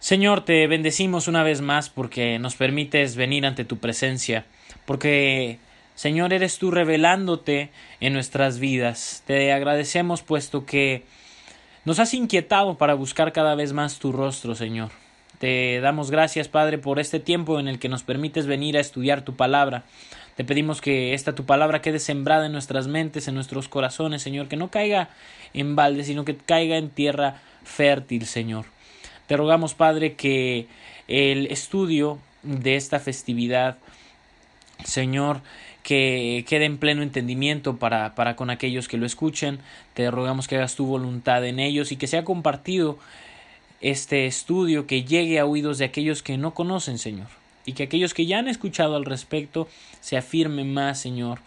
Señor, te bendecimos una vez más porque nos permites venir ante tu presencia, porque, Señor, eres tú revelándote en nuestras vidas. Te agradecemos puesto que nos has inquietado para buscar cada vez más tu rostro, Señor. Te damos gracias, Padre, por este tiempo en el que nos permites venir a estudiar tu palabra. Te pedimos que esta tu palabra quede sembrada en nuestras mentes, en nuestros corazones, Señor, que no caiga en balde, sino que caiga en tierra fértil, Señor. Te rogamos, Padre, que el estudio de esta festividad, Señor, que quede en pleno entendimiento para, para con aquellos que lo escuchen. Te rogamos que hagas tu voluntad en ellos y que sea compartido este estudio, que llegue a oídos de aquellos que no conocen, Señor. Y que aquellos que ya han escuchado al respecto se afirme más, Señor,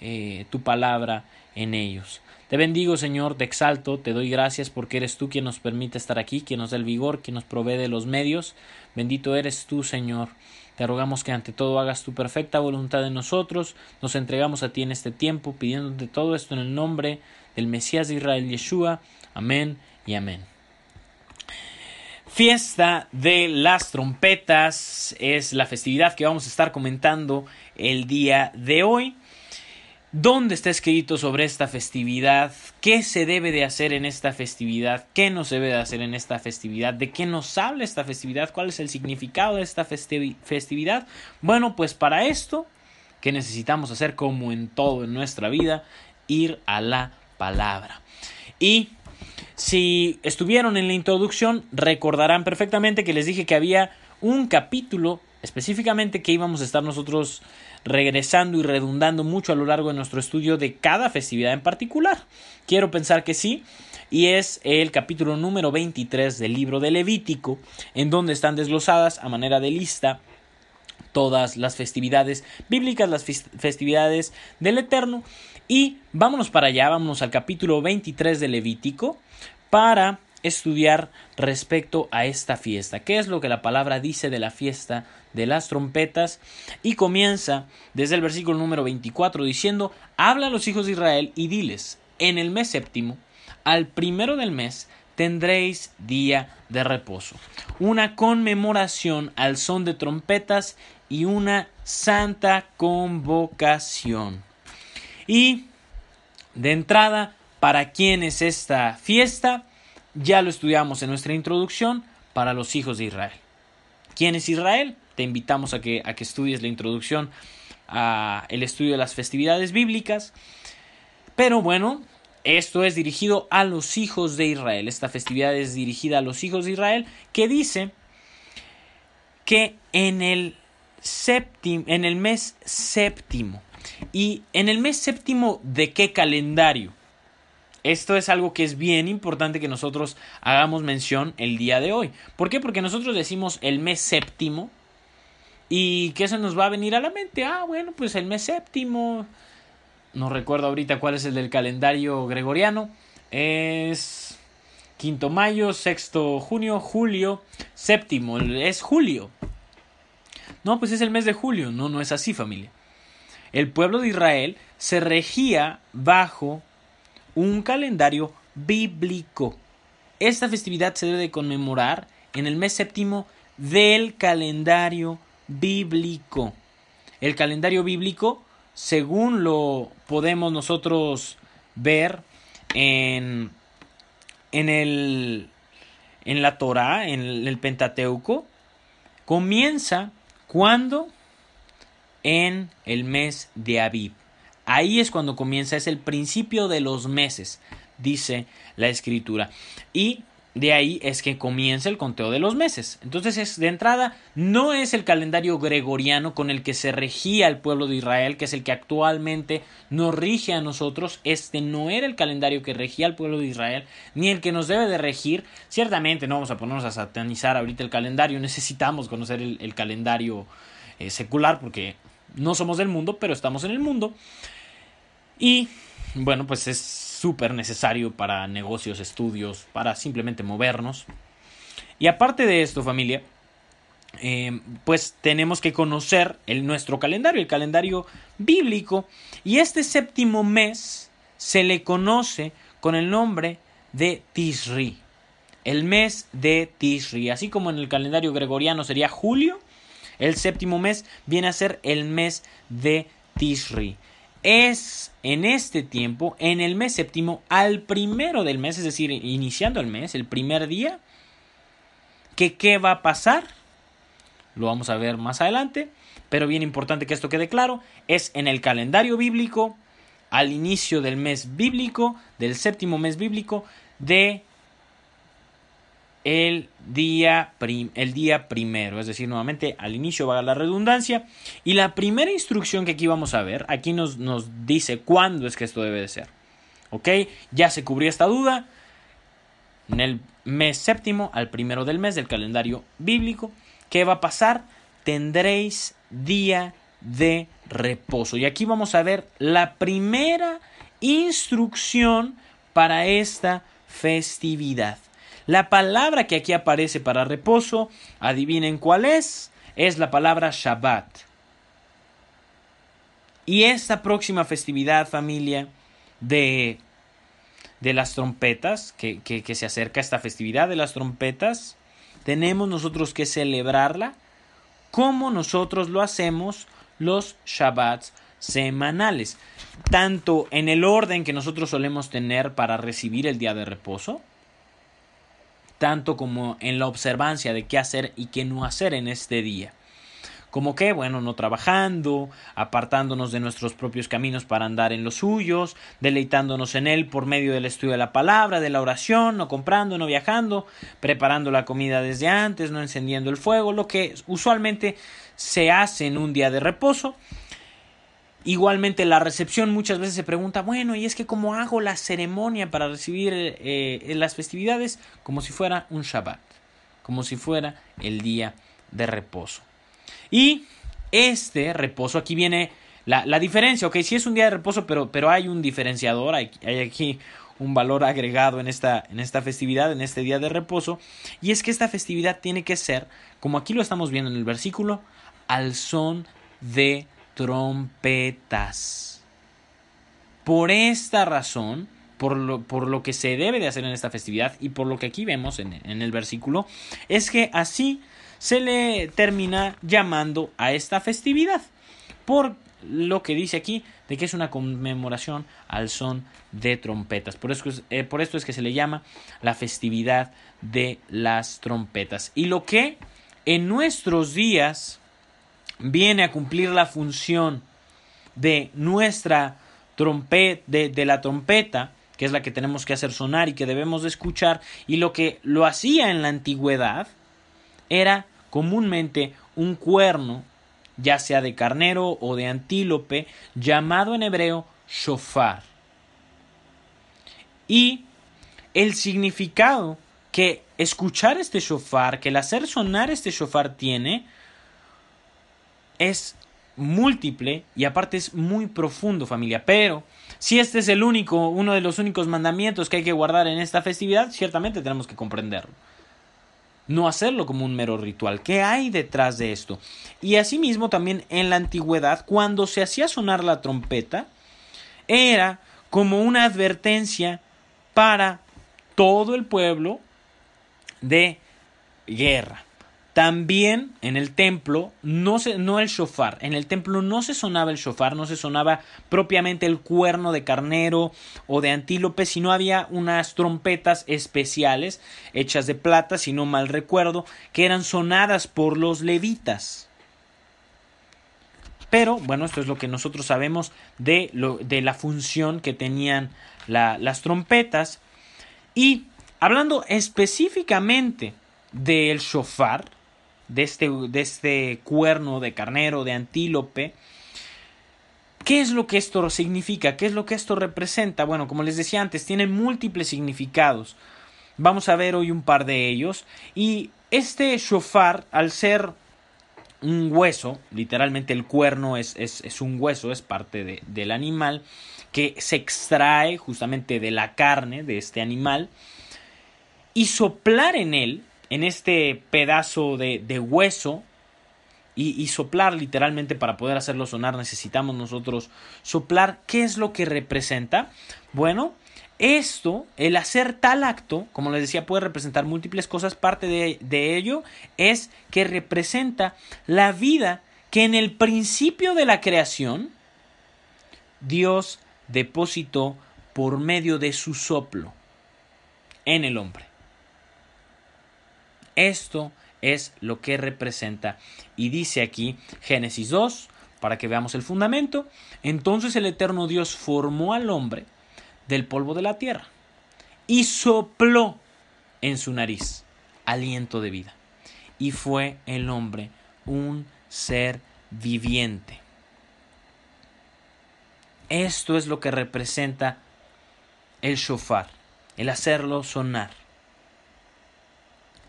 eh, tu palabra en ellos. Te bendigo, Señor, te exalto, te doy gracias porque eres tú quien nos permite estar aquí, quien nos da el vigor, quien nos provee de los medios. Bendito eres tú, Señor. Te rogamos que ante todo hagas tu perfecta voluntad en nosotros. Nos entregamos a ti en este tiempo, pidiéndote todo esto en el nombre del Mesías de Israel, Yeshua. Amén y amén. Fiesta de las trompetas es la festividad que vamos a estar comentando el día de hoy. ¿Dónde está escrito sobre esta festividad? ¿Qué se debe de hacer en esta festividad? ¿Qué no se debe de hacer en esta festividad? ¿De qué nos habla esta festividad? ¿Cuál es el significado de esta festividad? Bueno, pues para esto, ¿qué necesitamos hacer como en todo en nuestra vida? Ir a la palabra. Y si estuvieron en la introducción, recordarán perfectamente que les dije que había un capítulo específicamente que íbamos a estar nosotros regresando y redundando mucho a lo largo de nuestro estudio de cada festividad en particular. Quiero pensar que sí, y es el capítulo número 23 del libro de Levítico, en donde están desglosadas a manera de lista todas las festividades bíblicas, las festividades del Eterno. Y vámonos para allá, vámonos al capítulo 23 de Levítico para estudiar respecto a esta fiesta. ¿Qué es lo que la palabra dice de la fiesta de las trompetas? Y comienza desde el versículo número 24 diciendo, habla a los hijos de Israel y diles, en el mes séptimo, al primero del mes, tendréis día de reposo, una conmemoración al son de trompetas y una santa convocación. Y de entrada, ¿para quién es esta fiesta? Ya lo estudiamos en nuestra introducción para los hijos de Israel. ¿Quién es Israel? Te invitamos a que, a que estudies la introducción a el estudio de las festividades bíblicas. Pero bueno, esto es dirigido a los hijos de Israel. Esta festividad es dirigida a los hijos de Israel que dice que en el séptimo, en el mes séptimo y en el mes séptimo de qué calendario? Esto es algo que es bien importante que nosotros hagamos mención el día de hoy. ¿Por qué? Porque nosotros decimos el mes séptimo y ¿qué se nos va a venir a la mente? Ah, bueno, pues el mes séptimo. No recuerdo ahorita cuál es el del calendario gregoriano. Es quinto mayo, sexto junio, julio, séptimo. Es julio. No, pues es el mes de julio. No, no es así, familia. El pueblo de Israel se regía bajo un calendario bíblico. Esta festividad se debe conmemorar en el mes séptimo del calendario bíblico. El calendario bíblico, según lo podemos nosotros ver en, en, el, en la Torah, en el Pentateuco, comienza cuando en el mes de Aviv. Ahí es cuando comienza, es el principio de los meses, dice la escritura. Y de ahí es que comienza el conteo de los meses. Entonces, es, de entrada, no es el calendario gregoriano con el que se regía el pueblo de Israel, que es el que actualmente nos rige a nosotros. Este no era el calendario que regía al pueblo de Israel, ni el que nos debe de regir. Ciertamente no vamos a ponernos a satanizar ahorita el calendario, necesitamos conocer el, calendario eh, secular porque no somos del mundo, pero estamos en el mundo. Y bueno, pues es súper necesario para negocios, estudios, para simplemente movernos. Y aparte de esto, familia, eh, pues tenemos que conocer el, nuestro calendario, el calendario bíblico. Y este séptimo mes se le conoce con el nombre de Tisri. El mes de Tisri. Así como en el calendario gregoriano sería julio, el séptimo mes viene a ser el mes de Tisri es en este tiempo, en el mes séptimo, al primero del mes, es decir, iniciando el mes, el primer día, que qué va a pasar, lo vamos a ver más adelante, pero bien importante que esto quede claro, es en el calendario bíblico, al inicio del mes bíblico, del séptimo mes bíblico, de el día, el día primero, es decir, nuevamente al inicio va la redundancia. Y la primera instrucción que aquí vamos a ver, aquí nos, nos dice cuándo es que esto debe de ser. ¿Ok? Ya se cubrió esta duda. En el mes séptimo, al primero del mes del calendario bíblico, ¿qué va a pasar? Tendréis día de reposo. Y aquí vamos a ver la primera instrucción para esta festividad. La palabra que aquí aparece para reposo, adivinen cuál es, es la palabra Shabbat. Y esta próxima festividad, familia, de, de las trompetas, que, que, se acerca esta festividad de las trompetas, tenemos nosotros que celebrarla como nosotros lo hacemos los Shabbats semanales, tanto en el orden que nosotros solemos tener para recibir el día de reposo, tanto como en la observancia de qué hacer y qué no hacer en este día. Como que, bueno, no trabajando, apartándonos de nuestros propios caminos para andar en los suyos, deleitándonos en él por medio del estudio de la palabra, de la oración, no comprando, no viajando, preparando la comida desde antes, no encendiendo el fuego, lo que usualmente se hace en un día de reposo Igualmente la recepción muchas veces se pregunta, bueno, ¿y es que cómo hago la ceremonia para recibir eh, las festividades? Como si fuera un Shabbat, como si fuera el día de reposo. Y este reposo, aquí viene la, la diferencia, ok, sí es un día de reposo, pero, pero hay un diferenciador, hay, hay aquí un valor agregado en esta, en esta festividad, en este día de reposo, y es que esta festividad tiene que ser, como aquí lo estamos viendo en el versículo, al son de trompetas. Por esta razón, por lo, por lo, que se debe de hacer en esta festividad y por lo que aquí vemos en, en el versículo, es que así se le termina llamando a esta festividad. Por lo que dice aquí de que es una conmemoración al son de trompetas. Por, eso eh, por esto es que se le llama la festividad de las trompetas. Y lo que en nuestros días viene a cumplir la función de nuestra trompeta, de, la trompeta, que es la que tenemos que hacer sonar y que debemos de escuchar, y lo que lo hacía en la antigüedad era comúnmente un cuerno, ya sea de carnero o de antílope, llamado en hebreo shofar. Y el significado que escuchar este shofar, que el hacer sonar este shofar tiene, es múltiple y aparte es muy profundo familia. Pero si este es el único, uno de los únicos mandamientos que hay que guardar en esta festividad, ciertamente tenemos que comprenderlo. No hacerlo como un mero ritual. ¿Qué hay detrás de esto? Y asimismo también en la antigüedad, cuando se hacía sonar la trompeta, era como una advertencia para todo el pueblo de guerra. También en el templo, no, se, no el shofar, en el templo no se sonaba el shofar, no se sonaba propiamente el cuerno de carnero o de antílope, sino había unas trompetas especiales hechas de plata, si no mal recuerdo, que eran sonadas por los levitas. Pero bueno, esto es lo que nosotros sabemos de, lo, de la función que tenían las trompetas. Y hablando específicamente del shofar, de este, de este cuerno de carnero, de antílope, ¿Qué es lo que esto significa? ¿Qué es lo que esto representa? Bueno, como les decía antes, tiene múltiples significados. Vamos a ver hoy un par de ellos. Y este shofar, al ser un hueso, literalmente el cuerno es, es, un hueso, es parte del animal, que se extrae justamente de la carne de este animal, y soplar en él, en este pedazo de, de hueso, y, y, soplar literalmente para poder hacerlo sonar necesitamos nosotros soplar. ¿Qué es lo que representa? Bueno, esto, el hacer tal acto, como les decía, puede representar múltiples cosas. Parte de, ello es que representa la vida que en el principio de la creación Dios depositó por medio de su soplo en el hombre. Esto es lo que representa. Y dice aquí Génesis 2, para que veamos el fundamento. Entonces el eterno Dios formó al hombre del polvo de la tierra y sopló en su nariz aliento de vida. Y fue el hombre un ser viviente. Esto es lo que representa el shofar, el hacerlo sonar.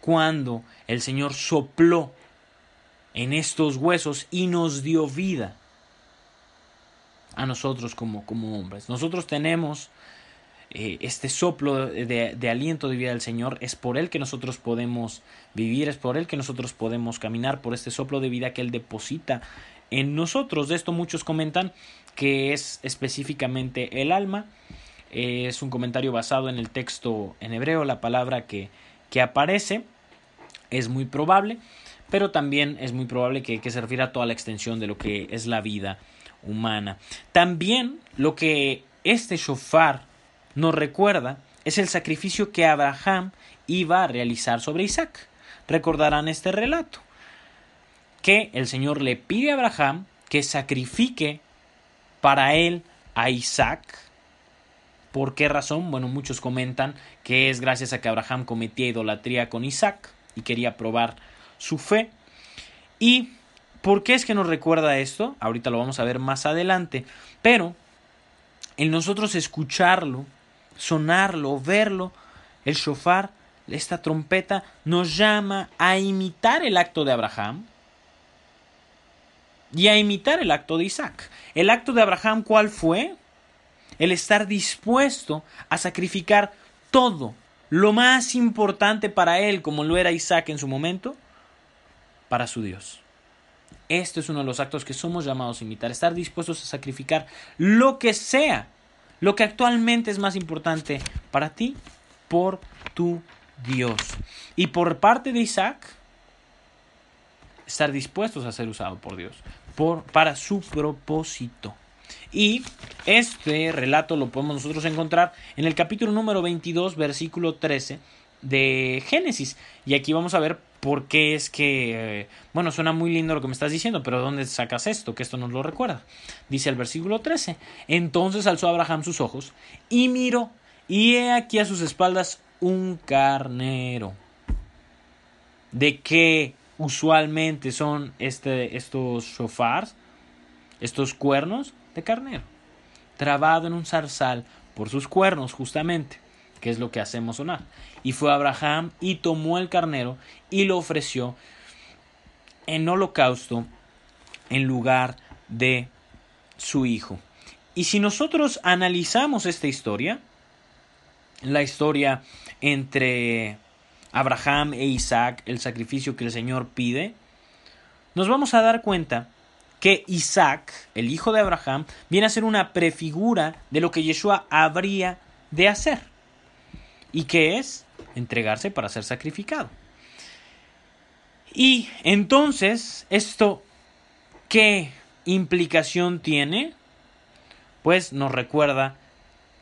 Cuando el Señor sopló en estos huesos y nos dio vida a nosotros como, como hombres. Nosotros tenemos eh, este soplo de, aliento de vida del Señor, es por Él que nosotros podemos vivir, es por Él que nosotros podemos caminar, por este soplo de vida que Él deposita en nosotros. De esto muchos comentan que es específicamente el alma. Eh, es un comentario basado en el texto en hebreo, la palabra que, que aparece es muy probable, pero también es muy probable que, que se refiera a toda la extensión de lo que es la vida humana. También lo que este shofar nos recuerda es el sacrificio que Abraham iba a realizar sobre Isaac. Recordarán este relato, que el Señor le pide a Abraham que sacrifique para él a Isaac. ¿Por qué razón? Bueno, muchos comentan que es gracias a que Abraham cometía idolatría con Isaac y quería probar su fe. ¿Y por qué es que nos recuerda esto? Ahorita lo vamos a ver más adelante. Pero en nosotros escucharlo sonarlo, verlo, el shofar, esta trompeta, nos llama a imitar el acto de Abraham y a imitar el acto de Isaac. El acto de Abraham, ¿cuál fue? El estar dispuesto a sacrificar todo, lo más importante para él, como lo era Isaac en su momento, para su Dios. Este es uno de los actos que somos llamados a imitar, estar dispuestos a sacrificar lo que sea lo que actualmente es más importante para ti por tu Dios. Y por parte de Isaac, estar dispuestos a ser usados por Dios por, para su propósito. Y este relato lo podemos nosotros encontrar en el capítulo número 22, versículo 13 de Génesis. Y aquí vamos a ver por qué es que, eh, bueno, suena muy lindo lo que me estás diciendo, pero ¿dónde sacas esto? Que esto nos lo recuerda. Dice el versículo 13. Entonces alzó Abraham sus ojos y miró, y he aquí a sus espaldas un carnero. ¿De qué usualmente son este, estos shofars? Estos cuernos carnero. Trabado en un zarzal por sus cuernos, justamente que es lo que hacemos sonar. Y fue Abraham y tomó el carnero y lo ofreció en holocausto en lugar de su hijo. Y si nosotros analizamos esta historia, la historia entre Abraham e Isaac, el sacrificio que el Señor pide, nos vamos a dar cuenta que Isaac, el hijo de Abraham, viene a ser una prefigura de lo que Yeshua habría de hacer. ¿Y qué es? Entregarse para ser sacrificado. Y entonces, ¿esto qué implicación tiene? Pues nos recuerda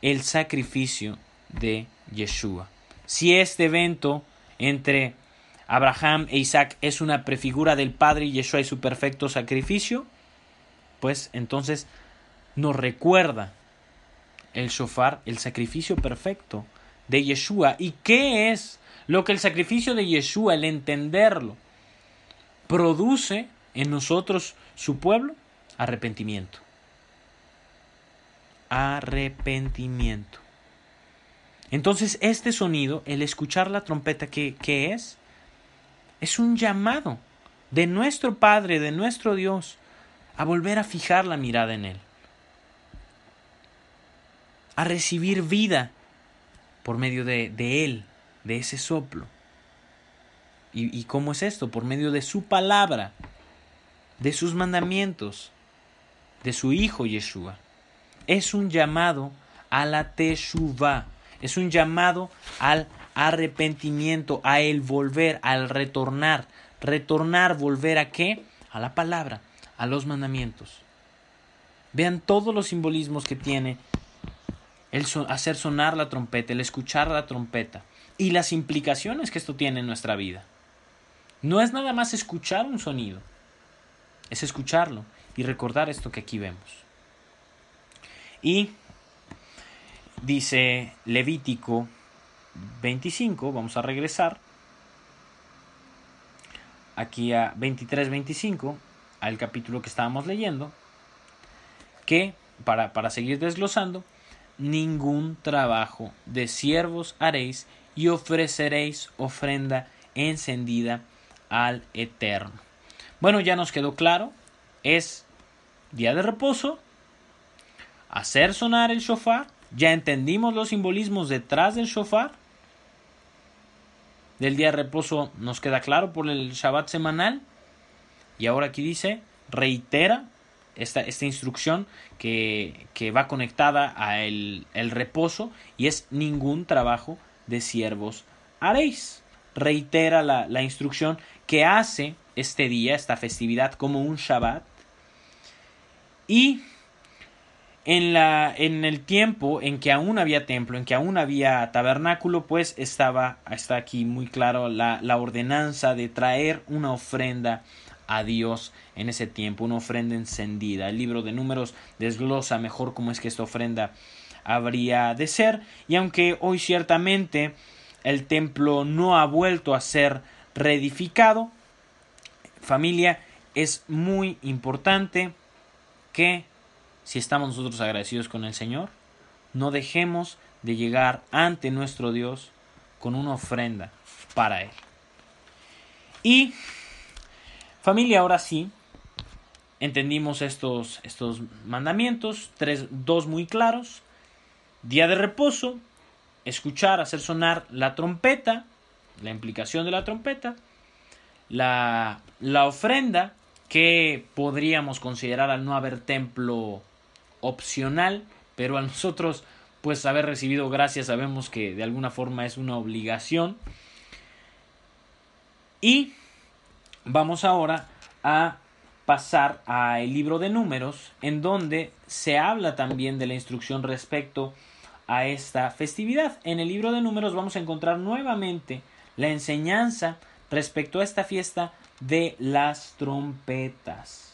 el sacrificio de Yeshua. Si este evento entre Abraham e Isaac es una prefigura del Padre y Yeshua y su perfecto sacrificio, pues entonces nos recuerda el shofar, el sacrificio perfecto de Yeshua. ¿Y qué es lo que el sacrificio de Yeshua, el entenderlo, produce en nosotros, su pueblo? Arrepentimiento. Arrepentimiento. Entonces, este sonido, el escuchar la trompeta, ¿qué, ¿qué, es? Es un llamado de nuestro Padre, de nuestro Dios, a volver a fijar la mirada en Él, a recibir vida por medio de, de Él, de ese soplo. ¿Y, ¿Y cómo es esto? Por medio de su palabra, de sus mandamientos, de su Hijo Yeshua. Es un llamado a la Teshuvah es un llamado al arrepentimiento, a el volver, al retornar. Retornar, volver a qué? A la palabra, a los mandamientos. Vean todos los simbolismos que tiene el hacer sonar la trompeta, el escuchar la trompeta y las implicaciones que esto tiene en nuestra vida. No es nada más escuchar un sonido, es escucharlo y recordar esto que aquí vemos. Y dice Levítico 25, vamos a regresar aquí a 23-25, al capítulo que estábamos leyendo, que, para, para seguir desglosando, ningún trabajo de siervos haréis y ofreceréis ofrenda encendida al Eterno. Bueno, ya nos quedó claro, es día de reposo, hacer sonar el shofar, ya entendimos los simbolismos detrás del shofar. Del día de reposo nos queda claro por el Shabbat semanal. Y ahora aquí dice, reitera esta, esta instrucción que, que, va conectada a el, el reposo y es ningún trabajo de siervos haréis. Reitera la, la instrucción que hace este día, esta festividad, como un Shabbat. Y en, la, en el tiempo en que aún había templo, en que aún había tabernáculo, pues estaba, está aquí muy claro la, la ordenanza de traer una ofrenda a Dios en ese tiempo, una ofrenda encendida. El libro de números desglosa mejor cómo es que esta ofrenda habría de ser, y aunque hoy ciertamente el templo no ha vuelto a ser reedificado, familia, es muy importante que si estamos nosotros agradecidos con el Señor, no dejemos de llegar ante nuestro Dios con una ofrenda para Él. Y familia, ahora sí, entendimos estos, estos mandamientos, tres, dos muy claros. Día de reposo, escuchar, hacer sonar la trompeta, la implicación de la trompeta, la, la ofrenda que podríamos considerar al no haber templo opcional, pero a nosotros pues haber recibido gracias sabemos que de alguna forma es una obligación. Y vamos ahora a pasar al libro de números en donde se habla también de la instrucción respecto a esta festividad. En el libro de números vamos a encontrar nuevamente la enseñanza respecto a esta fiesta de las trompetas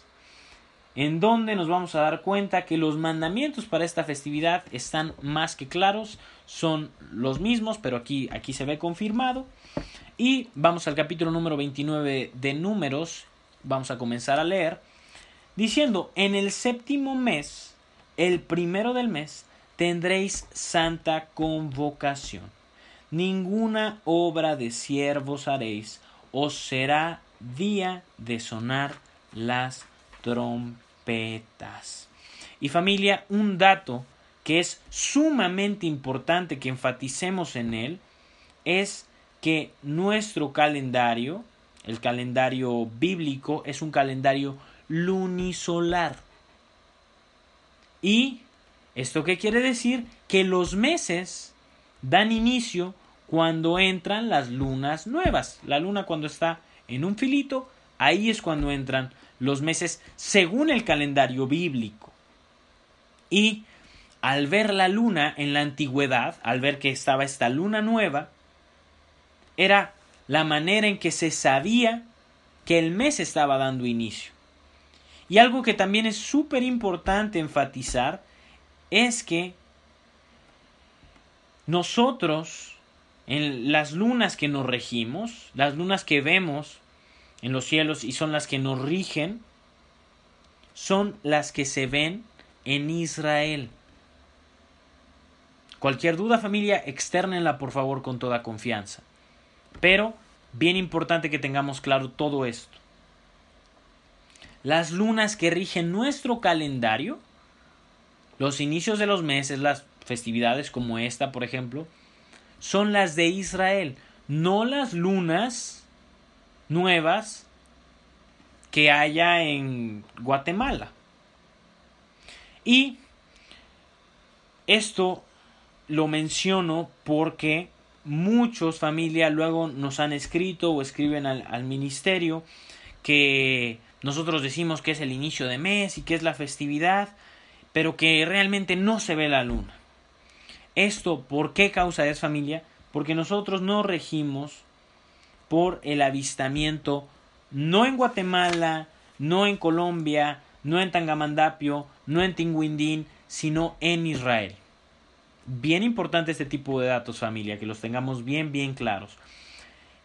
en donde nos vamos a dar cuenta que los mandamientos para esta festividad están más que claros, son los mismos, pero aquí, aquí se ve confirmado. Y vamos al capítulo número 29 de números, vamos a comenzar a leer, diciendo, en el séptimo mes, el primero del mes, tendréis santa convocación. Ninguna obra de siervos haréis, os será día de sonar las trompetas. Y familia, un dato que es sumamente importante que enfaticemos en él es que nuestro calendario, el calendario bíblico, es un calendario lunisolar. ¿Y esto qué quiere decir? Que los meses dan inicio cuando entran las lunas nuevas. La luna cuando está en un filito, ahí es cuando entran los meses según el calendario bíblico. Y al ver la luna en la antigüedad, al ver que estaba esta luna nueva, era la manera en que se sabía que el mes estaba dando inicio. Y algo que también es súper importante enfatizar es que nosotros, en las lunas que nos regimos, las lunas que vemos en los cielos y son las que nos rigen, son las que se ven en Israel. Cualquier duda familia, externenla por favor con toda confianza. Pero, bien importante que tengamos claro todo esto. Las lunas que rigen nuestro calendario, los inicios de los meses, las festividades como esta, por ejemplo, son las de Israel, no las lunas nuevas que haya en Guatemala. Y esto lo menciono porque muchos familias luego nos han escrito o escriben al, al, ministerio que nosotros decimos que es el inicio de mes y que es la festividad, pero que realmente no se ve la luna. Esto, ¿por qué causa es familia? Porque nosotros no regimos por el avistamiento no en Guatemala, no en Colombia, no en Tangamandapio, no en Tinguindín, sino en Israel. Bien importante este tipo de datos, familia, que los tengamos bien, bien claros.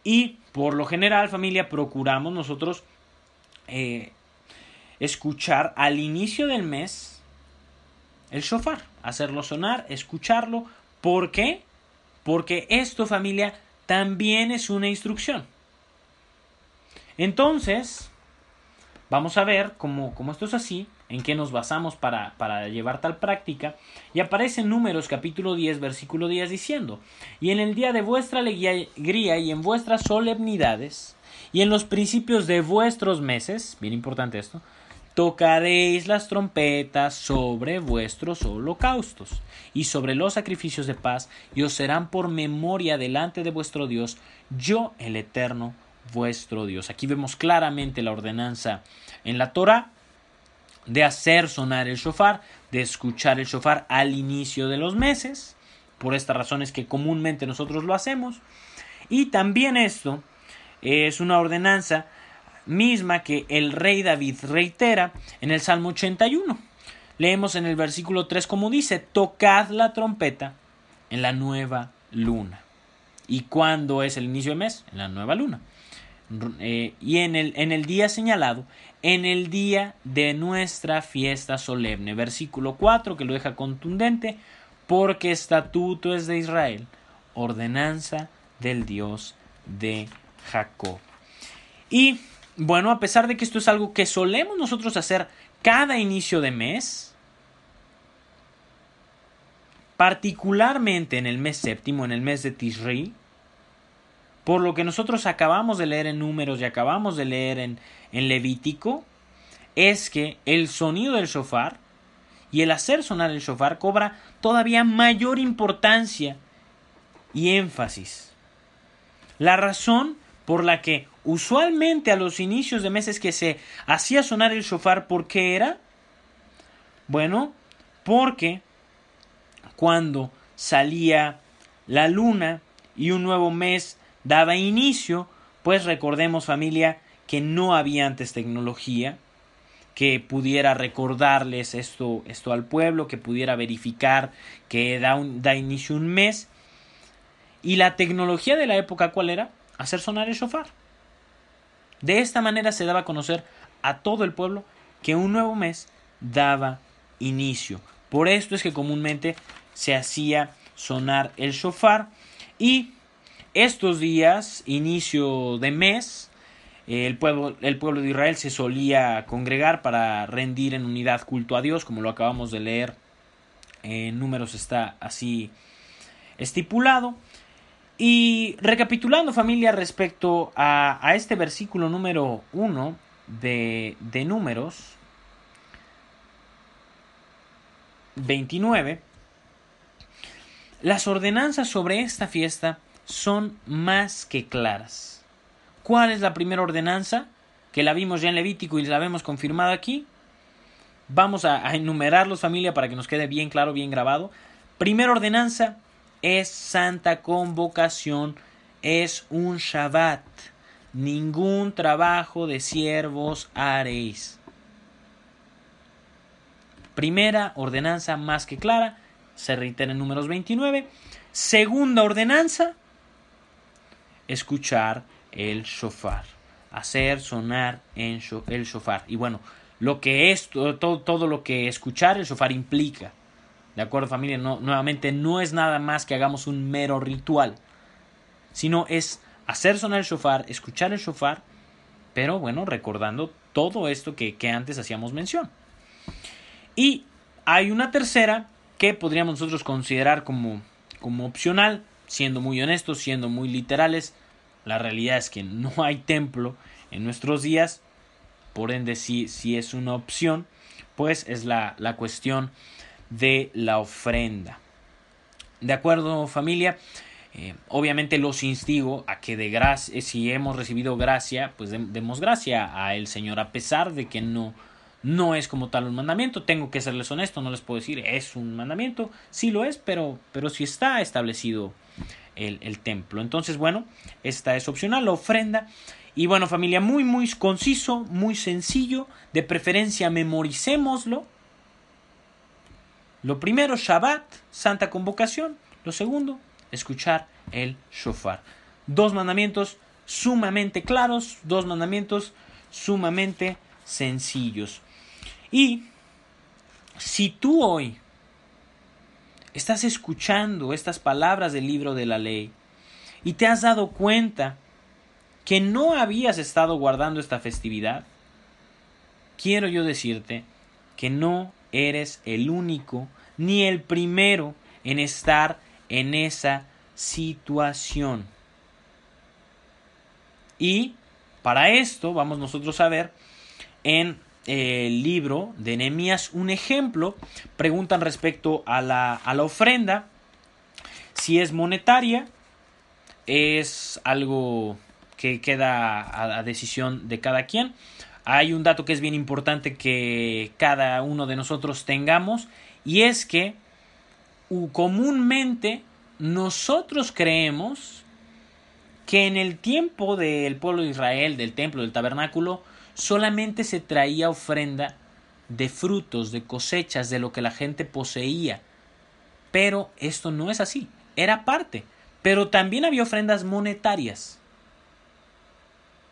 Y por lo general, familia, procuramos nosotros eh, escuchar al inicio del mes el shofar, hacerlo sonar, escucharlo. ¿Por qué? Porque esto, familia, también es una instrucción. Entonces, vamos a ver cómo, cómo esto es así en qué nos basamos para, para, llevar tal práctica, y aparece en Números capítulo 10, versículo 10 diciendo, y en el día de vuestra alegría y en vuestras solemnidades, y en los principios de vuestros meses, bien importante esto, tocaréis las trompetas sobre vuestros holocaustos y sobre los sacrificios de paz, y os serán por memoria delante de vuestro Dios, yo el eterno vuestro Dios. Aquí vemos claramente la ordenanza en la Torah de hacer sonar el shofar, de escuchar el shofar al inicio de los meses, por estas razones que comúnmente nosotros lo hacemos. Y también esto es una ordenanza misma que el rey David reitera en el Salmo 81. Leemos en el versículo 3 como dice, tocad la trompeta en la nueva luna. ¿Y cuándo es el inicio del mes? En la nueva luna. Eh, y en el, en el día señalado, en el día de nuestra fiesta solemne. Versículo 4 que lo deja contundente, porque estatuto es de Israel, ordenanza del Dios de Jacob. Y bueno, a pesar de que esto es algo que solemos nosotros hacer cada inicio de mes, particularmente en el mes séptimo, en el mes de Tishri, por lo que nosotros acabamos de leer en números y acabamos de leer en, en Levítico, es que el sonido del shofar y el hacer sonar el shofar cobra todavía mayor importancia y énfasis. La razón por la que usualmente a los inicios de meses que se hacía sonar el shofar, ¿por qué era? Bueno, porque cuando salía la luna y un nuevo mes daba inicio, pues recordemos familia que no había antes tecnología que pudiera recordarles esto, esto al pueblo, que pudiera verificar que da, un, da inicio un mes. Y la tecnología de la época, ¿cuál era? Hacer sonar el shofar. De esta manera se daba a conocer a todo el pueblo que un nuevo mes daba inicio. Por esto es que comúnmente se hacía sonar el shofar y estos días, inicio de mes, el pueblo, el pueblo de Israel se solía congregar para rendir en unidad culto a Dios, como lo acabamos de leer. En números está así estipulado. Y recapitulando familia respecto a, este versículo número 1 de, de números 29, las ordenanzas sobre esta fiesta son más que claras. ¿Cuál es la primera ordenanza? Que la vimos ya en Levítico y la vemos confirmada aquí. Vamos a, a enumerarlos familia para que nos quede bien claro, bien grabado. Primera ordenanza es santa convocación, es un Shabbat. Ningún trabajo de siervos haréis. Primera ordenanza más que clara, se reitera en números 29. Segunda ordenanza, escuchar el shofar, hacer sonar el shofar. Y bueno, lo que es todo, todo lo que escuchar el shofar implica. ¿De acuerdo familia? No, nuevamente no es nada más que hagamos un mero ritual, sino es hacer sonar el shofar, escuchar el shofar, pero bueno, recordando todo esto que, que antes hacíamos mención. Y hay una tercera que podríamos nosotros considerar como, como opcional, siendo muy honestos, siendo muy literales. La realidad es que no hay templo en nuestros días, por ende si, si es una opción, pues es la, la cuestión de la ofrenda. ¿De acuerdo familia? Eh, obviamente los instigo a que de gracia, eh, si hemos recibido gracia, pues demos gracia a el Señor, a pesar de que no, no es como tal un mandamiento. Tengo que serles honesto, no les puedo decir es un mandamiento, sí lo es, pero, pero si está establecido el, el templo. Entonces, bueno, esta es opcional, la ofrenda. Y bueno, familia, muy, muy conciso, muy sencillo, de preferencia memoricémoslo. Lo primero, Shabbat, Santa Convocación. Lo segundo, escuchar el shofar. Dos mandamientos sumamente claros, dos mandamientos sumamente sencillos. Y si tú hoy estás escuchando estas palabras del libro de la ley y te has dado cuenta que no habías estado guardando esta festividad, quiero yo decirte que no eres el único ni el primero en estar en esa situación. Y para esto vamos nosotros a ver en el libro de Nehemías un ejemplo. Preguntan respecto a la, a la ofrenda. Si es monetaria, es algo que queda a, a, decisión de cada quien. Hay un dato que es bien importante que cada uno de nosotros tengamos y es que comúnmente nosotros creemos que en el tiempo del pueblo de Israel, del templo, del tabernáculo, solamente se traía ofrenda de frutos, de cosechas, de lo que la gente poseía. Pero esto no es así, era parte. Pero también había ofrendas monetarias.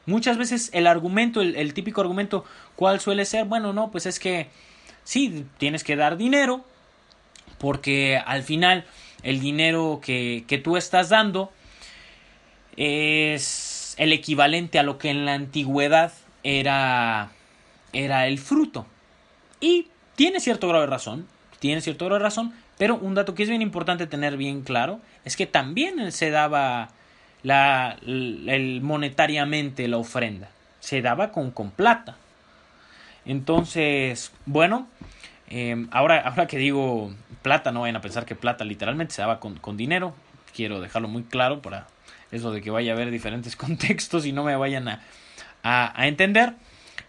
Muchas veces el argumento, el, el típico argumento, ¿cuál suele ser? Bueno, no, pues es que sí, tienes que dar dinero, porque al final el dinero que, que tú estás dando es el equivalente a lo que en la antigüedad era, era el fruto. Y tiene cierto grado de razón, tiene cierto grado de razón, pero un dato que es bien importante tener bien claro es que también se daba la, el, monetariamente la ofrenda, se daba con, con plata. Entonces, bueno, eh, ahora, ahora que digo plata, no vayan a pensar que plata literalmente se daba con, con, dinero. Quiero dejarlo muy claro para eso de que vaya a haber diferentes contextos y no me vayan a, a, a entender.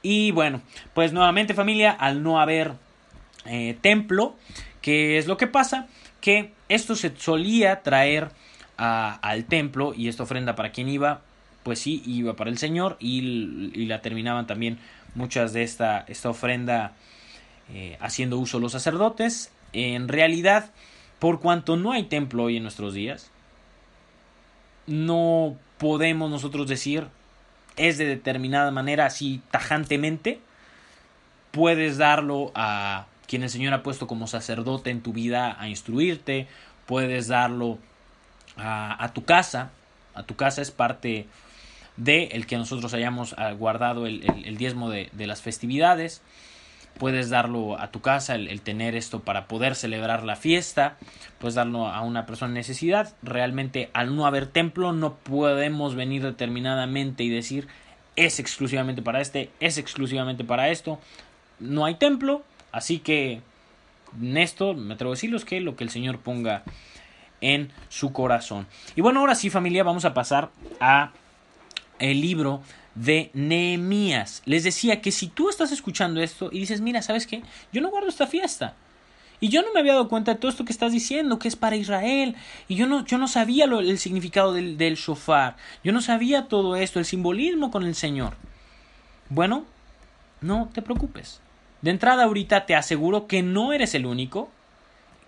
Y bueno, pues nuevamente familia, al no haber eh, templo, ¿qué es lo que pasa? Que esto se solía traer al templo y esta ofrenda para quien iba, pues sí, iba para el Señor y, y la terminaban también muchas de esta, esta ofrenda eh, haciendo uso los sacerdotes. En realidad, por cuanto no hay templo hoy en nuestros días, no podemos nosotros decir es de determinada manera así tajantemente. Puedes darlo a quien el Señor ha puesto como sacerdote en tu vida a instruirte. Puedes darlo a, tu casa. A tu casa es parte de el que nosotros hayamos ah, guardado el, diezmo de, de las festividades puedes darlo a tu casa, el, el, tener esto para poder celebrar la fiesta, puedes darlo a una persona en necesidad. Realmente al no haber templo no podemos venir determinadamente y decir es exclusivamente para este, es exclusivamente para esto. No hay templo, así que en esto me atrevo a decirles que lo que el Señor ponga en su corazón. Y bueno, ahora sí familia, vamos a pasar a el libro de Nehemías. Les decía que si tú estás escuchando esto y dices, mira, ¿sabes qué? Yo no guardo esta fiesta. Y yo no me había dado cuenta de todo esto que estás diciendo, que es para Israel. Y yo no, yo no sabía lo, el significado del, del shofar. Yo no sabía todo esto, el simbolismo con el Señor. Bueno, no te preocupes. De entrada ahorita te aseguro que no eres el único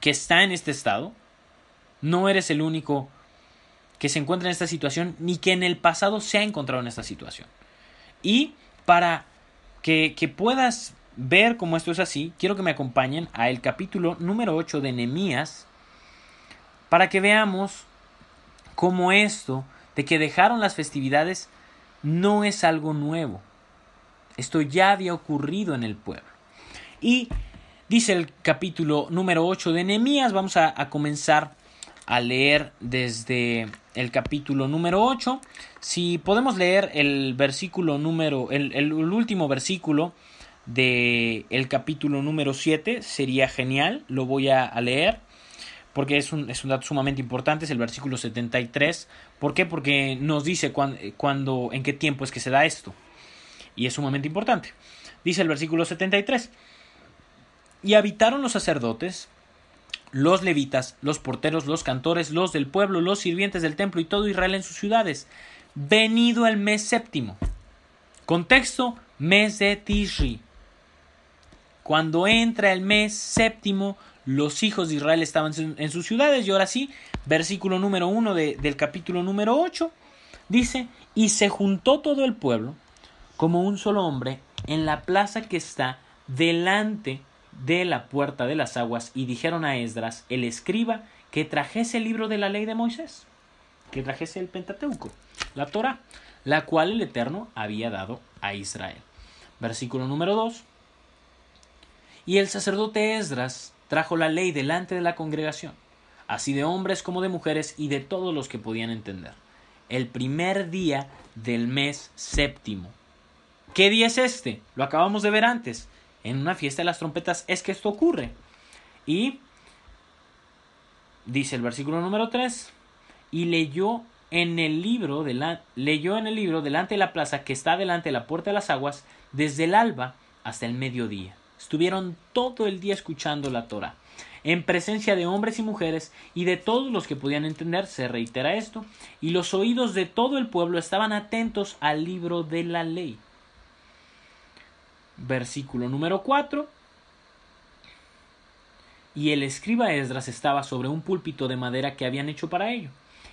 que está en este estado. No eres el único que se encuentra en esta situación ni que en el pasado se ha encontrado en esta situación. Y para que, que puedas ver cómo esto es así, quiero que me acompañen a el capítulo número 8 de Nehemías para que veamos cómo esto de que dejaron las festividades no es algo nuevo. Esto ya había ocurrido en el pueblo. Y dice el capítulo número 8 de Nehemías, vamos a, a comenzar a leer desde el capítulo número 8. Si podemos leer el versículo número, el, el último versículo del el capítulo número 7, sería genial, lo voy a, leer porque es un, es un, dato sumamente importante, es el versículo 73. ¿Por qué? Porque nos dice cuándo, en qué tiempo es que se da esto. Y es sumamente importante. Dice el versículo 73. Y habitaron los sacerdotes, los levitas, los porteros, los cantores, los del pueblo, los sirvientes del templo y todo Israel en sus ciudades. Venido el mes séptimo. Contexto, mes de Tishri. Cuando entra el mes séptimo, los hijos de Israel estaban en sus ciudades. Y ahora sí, versículo número 1 de, del capítulo número 8, dice, y se juntó todo el pueblo como un solo hombre en la plaza que está delante de la puerta de las aguas y dijeron a Esdras, el escriba, que trajese el libro de la ley de Moisés, que trajese el Pentateuco, la Torah, la cual el Eterno había dado a Israel. Versículo número 2. Y el sacerdote Esdras trajo la ley delante de la congregación, así de hombres como de mujeres y de todos los que podían entender. El primer día del mes séptimo. ¿Qué día es este? Lo acabamos de ver antes. En una fiesta de las trompetas es que esto ocurre. Y dice el versículo número 3, y leyó en el libro de leyó en el libro delante de la plaza que está delante de la puerta de las aguas desde el alba hasta el mediodía. Estuvieron todo el día escuchando la Torah. En presencia de hombres y mujeres y de todos los que podían entender, se reitera esto, y los oídos de todo el pueblo estaban atentos al libro de la ley. Versículo número 4. Y el escriba Esdras estaba sobre un púlpito de madera que habían hecho para ello,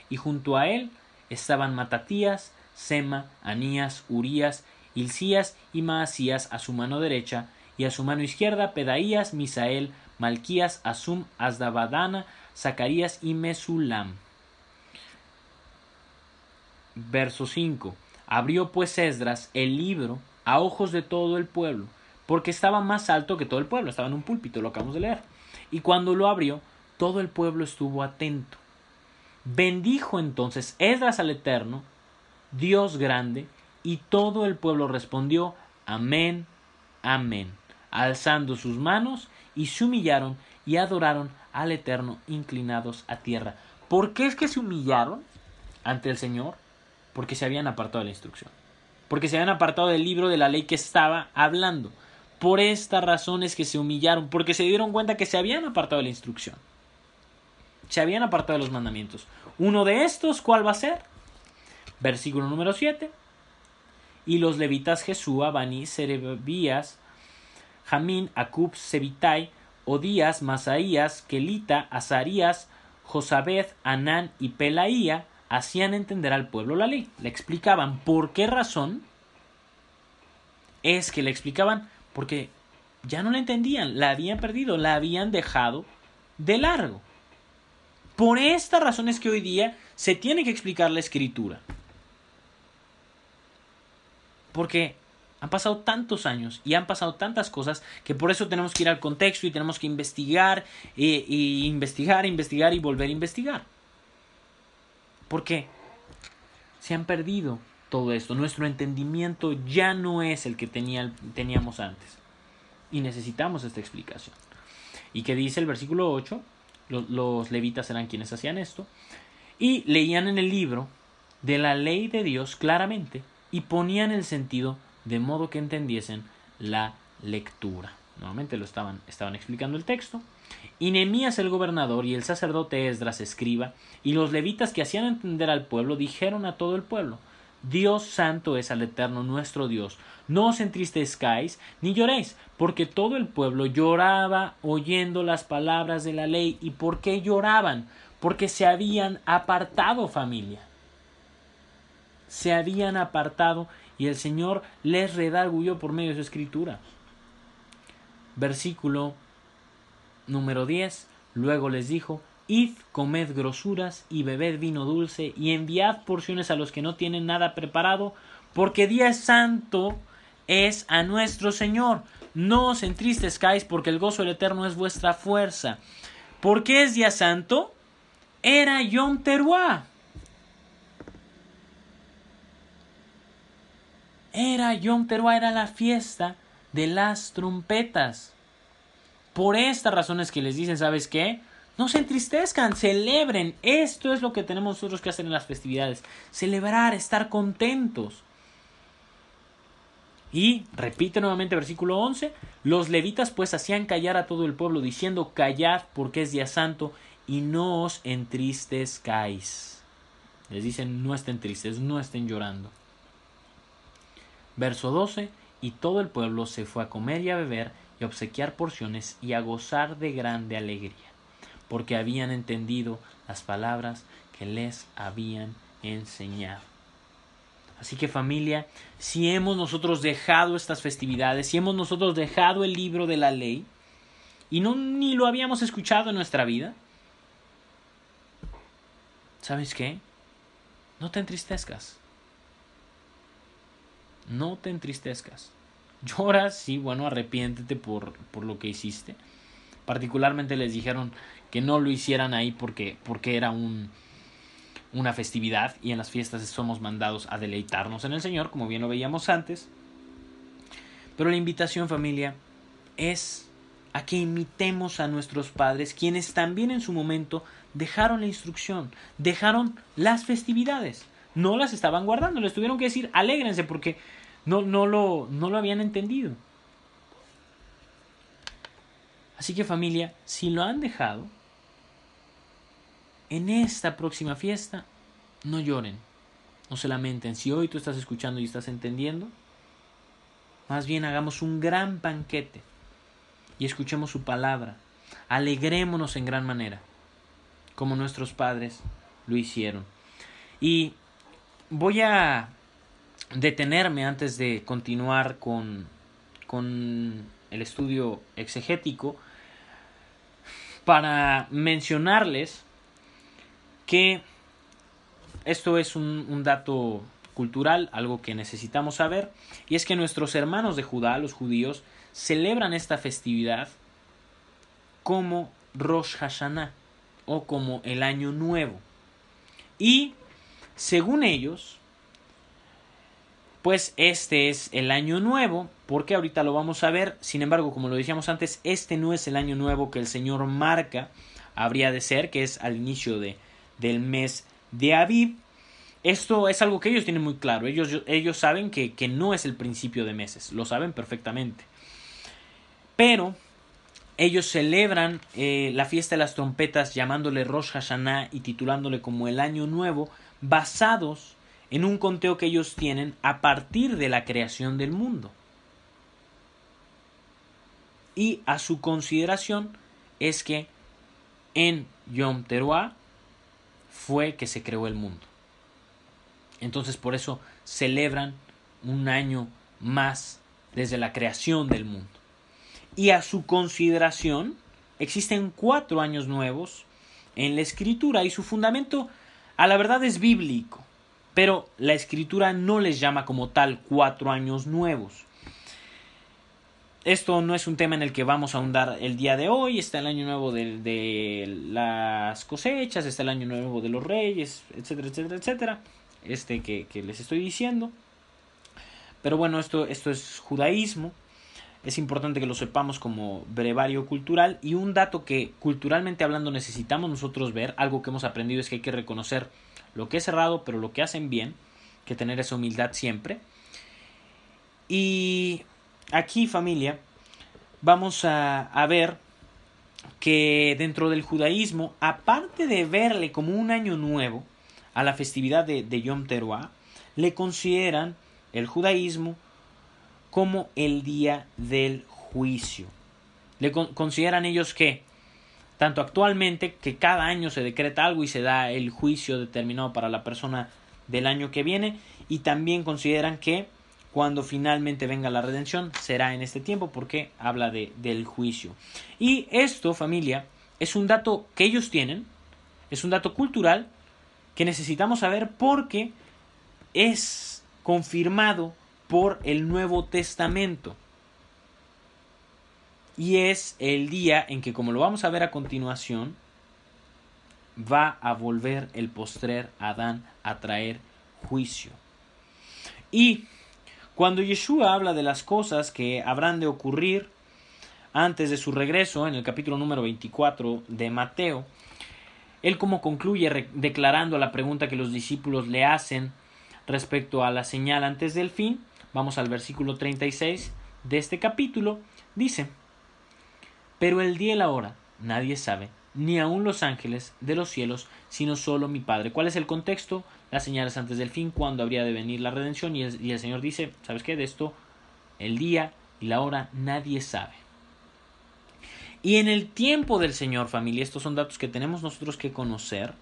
y junto a él estaban Matatías, Sema, Anías, Urías, Hilcías y Maasías a su mano derecha, y a su mano izquierda Pedaías, Misael, Malquías, Asum, Asdabadana, Zacarías y Mesulam. Verso 5. Abrió pues Esdras el libro a ojos de todo el pueblo, porque estaba más alto que todo el pueblo, estaba en un púlpito, lo acabamos de leer. Y cuando lo abrió, todo el pueblo estuvo atento. Bendijo entonces Esdras al Eterno, Dios grande, y todo el pueblo respondió, Amén, Amén alzando sus manos, y se humillaron y adoraron al Eterno inclinados a tierra. ¿Por qué es que se humillaron ante el Señor? Porque se habían apartado de la instrucción. Porque se habían apartado del libro de la ley que estaba hablando. Por esta razón es que se humillaron, porque se dieron cuenta que se habían apartado de la instrucción. Se habían apartado de los mandamientos. Uno de estos, ¿cuál va a ser? Versículo número 7. Y los levitas Jesúa, Bani, Serebías, Jamín, Acub, Sebitai, Odías, Masaías, Kelita, Azarías, Josabed, Anán y Pelaía hacían entender al pueblo la ley. Le explicaban por qué razón es que le explicaban porque ya no la entendían, la habían perdido, la habían dejado de largo. Por esta razón es que hoy día se tiene que explicar la escritura. Porque han pasado tantos años y han pasado tantas cosas que por eso tenemos que ir al contexto y tenemos que investigar e, investigar, investigar y volver a investigar. ¿Por qué? Se han perdido todo esto. Nuestro entendimiento ya no es el que tenía, teníamos antes. Y necesitamos esta explicación. ¿Y qué dice el versículo 8? Los, los levitas eran quienes hacían esto. Y leían en el libro de la ley de Dios claramente y ponían el sentido de modo que entendiesen la lectura. Nuevamente lo estaban, estaban explicando el texto. Y Nehemías el gobernador y el sacerdote Esdras escriba y los levitas que hacían entender al pueblo dijeron a todo el pueblo: Dios santo es al eterno nuestro Dios. No os entristezcáis ni lloréis, porque todo el pueblo lloraba oyendo las palabras de la ley. ¿Y por qué lloraban? Porque se habían apartado familia. Se habían apartado y el Señor les redarguyó por medio de su escritura. Versículo número 10. Luego les dijo, Id, comed grosuras y bebed vino dulce y enviad porciones a los que no tienen nada preparado, porque día santo es a nuestro Señor. No os entristezcáis, porque el gozo del Eterno es vuestra fuerza. ¿Por qué es día santo? Era Yom Teruah. Era Yom Teruah, era la fiesta de las trompetas. Por estas razones que les dicen, ¿sabes qué? No se entristezcan, celebren. Esto es lo que tenemos nosotros que hacer en las festividades. Celebrar, estar contentos. Y repite nuevamente versículo 11, los levitas pues hacían callar a todo el pueblo diciendo, callad porque es día santo y no os entristezcáis. Les dicen, no estén tristes, no estén llorando. Verso 12, y todo el pueblo se fue a comer y a beber y obsequiar porciones y a gozar de grande alegría, porque habían entendido las palabras que les habían enseñado. Así que familia, si hemos nosotros dejado estas festividades, si hemos nosotros dejado el libro de la ley y no ni lo habíamos escuchado en nuestra vida, ¿sabes qué? No te entristezcas. No te entristezcas. Llora, sí, bueno, arrepiéntete por, por lo que hiciste. Particularmente les dijeron que no lo hicieran ahí porque, porque era un, una festividad y en las fiestas somos mandados a deleitarnos en el Señor, como bien lo veíamos antes. Pero la invitación familia es a que imitemos a nuestros padres, quienes también en su momento dejaron la instrucción, dejaron las festividades, no las estaban guardando, les tuvieron que decir alégrense porque no, no, lo, no lo habían entendido. Así que familia, si lo han dejado, en esta próxima fiesta, no lloren, no se lamenten. Si hoy tú estás escuchando y estás entendiendo, más bien hagamos un gran banquete y escuchemos su palabra. Alegrémonos en gran manera, como nuestros padres lo hicieron. Y voy a detenerme antes de continuar con, con el estudio exegético para mencionarles que esto es un, dato cultural, algo que necesitamos saber, y es que nuestros hermanos de Judá, los judíos, celebran esta festividad como Rosh Hashanah o como el Año Nuevo. Y según ellos, pues este es el Año Nuevo, porque ahorita lo vamos a ver, sin embargo, como lo decíamos antes, este no es el Año Nuevo que el Señor marca, habría de ser, que es al inicio de, del mes de Aviv. Esto es algo que ellos tienen muy claro. Ellos, ellos saben que, que no es el principio de meses. Lo saben perfectamente. Pero ellos celebran eh, la fiesta de las trompetas llamándole Rosh Hashanah y titulándole como el Año Nuevo, basados en un conteo que ellos tienen a partir de la creación del mundo. Y a su consideración es que en Yom Teruah fue que se creó el mundo. Entonces por eso celebran un año más desde la creación del mundo. Y a su consideración existen cuatro años nuevos en la escritura y su fundamento a la verdad es bíblico, pero la escritura no les llama como tal cuatro años nuevos. Esto no es un tema en el que vamos a ahondar el día de hoy. Está el año nuevo de, las cosechas, está el año nuevo de los reyes, etcétera, etcétera, etcétera. Este que, les estoy diciendo. Pero bueno, esto, esto es judaísmo. Es importante que lo sepamos como brevario cultural. Y un dato que culturalmente hablando necesitamos nosotros ver, algo que hemos aprendido es que hay que reconocer lo que es errado, pero lo que hacen bien, que tener esa humildad siempre. Y aquí familia, vamos a, ver que dentro del judaísmo, aparte de verle como un año nuevo a la festividad de, Yom Teruah, le consideran el judaísmo como el día del juicio. Le consideran ellos que, tanto actualmente, que cada año se decreta algo y se da el juicio determinado para la persona del año que viene, y también consideran que cuando finalmente venga la redención será en este tiempo porque habla de, del juicio. Y esto, familia, es un dato que ellos tienen, es un dato cultural que necesitamos saber porque es confirmado por el Nuevo Testamento. Y es el día en que, como lo vamos a ver a continuación, va a volver el postrer Adán a traer juicio. Y cuando Yeshua habla de las cosas que habrán de ocurrir antes de su regreso, en el capítulo número 24 de Mateo, él como concluye declarando la pregunta que los discípulos le hacen respecto a la señal antes del fin, vamos al versículo 36 de este capítulo, dice, pero el día y la hora nadie sabe, ni aun los ángeles de los cielos, sino solo mi Padre. ¿Cuál es el contexto? Las señales antes del fin, cuando habría de venir la redención, y el, Señor dice, ¿sabes qué? De esto, el día y la hora nadie sabe. Y en el tiempo del Señor, familia, estos son datos que tenemos nosotros que conocer,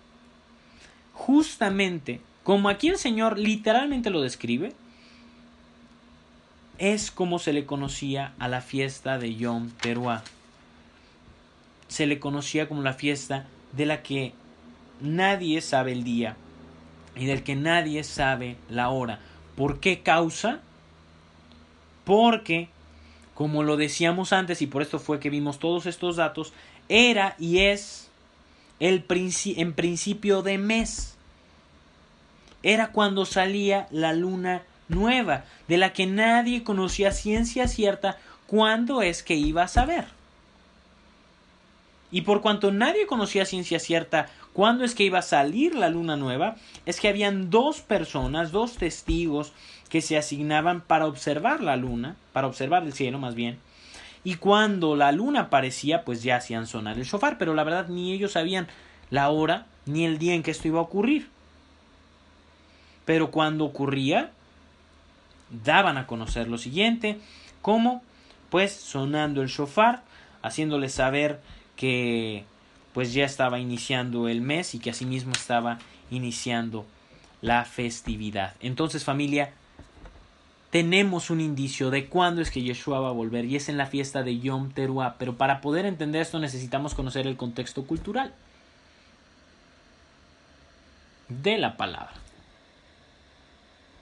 justamente como aquí el Señor literalmente lo describe, es como se le conocía a la fiesta de Yom Teruah se le conocía como la fiesta de la que nadie sabe el día y del que nadie sabe la hora. ¿Por qué causa? Porque, como lo decíamos antes, y por esto fue que vimos todos estos datos, era y es el en principio de mes. Era cuando salía la luna nueva, de la que nadie conocía ciencia cierta cuándo es que iba a saber. Y por cuanto nadie conocía ciencia cierta cuándo es que iba a salir la luna nueva, es que habían dos personas, dos testigos que se asignaban para observar la luna, para observar el cielo más bien. Y cuando la luna aparecía, pues ya hacían sonar el shofar, pero la verdad ni ellos sabían la hora ni el día en que esto iba a ocurrir. Pero cuando ocurría, daban a conocer lo siguiente, como pues sonando el shofar, haciéndoles saber que pues ya estaba iniciando el mes y que asimismo estaba iniciando la festividad. Entonces familia, tenemos un indicio de cuándo es que Yeshua va a volver y es en la fiesta de Yom Teruah, pero para poder entender esto necesitamos conocer el contexto cultural de la palabra.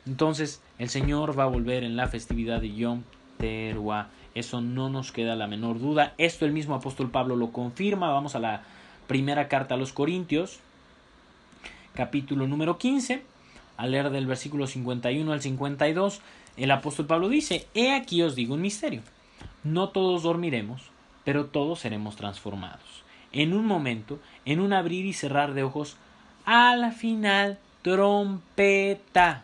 Entonces, el Señor va a volver en la festividad de Yom Teruah. Eso no nos queda la menor duda. Esto el mismo apóstol Pablo lo confirma. Vamos a la primera carta a los Corintios, capítulo número 15. Al leer del versículo 51 al 52, el apóstol Pablo dice, He aquí os digo un misterio. No todos dormiremos, pero todos seremos transformados. En un momento, en un abrir y cerrar de ojos, a la final, trompeta.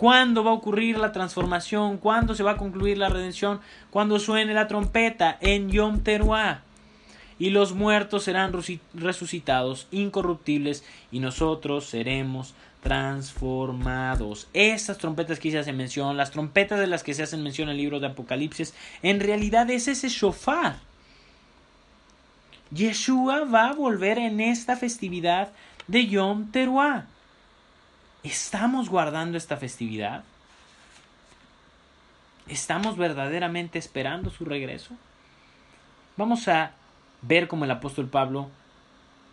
¿Cuándo va a ocurrir la transformación? ¿Cuándo se va a concluir la redención? Cuando suene la trompeta en Yom Teruah. Y los muertos serán resucitados, incorruptibles, y nosotros seremos transformados. Esas trompetas que se hacen mención, las trompetas de las que se hacen mención en el libro de Apocalipsis, en realidad es ese shofar. Yeshua va a volver en esta festividad de Yom Teruah. ¿Estamos guardando esta festividad? ¿Estamos verdaderamente esperando su regreso? Vamos a ver cómo el apóstol Pablo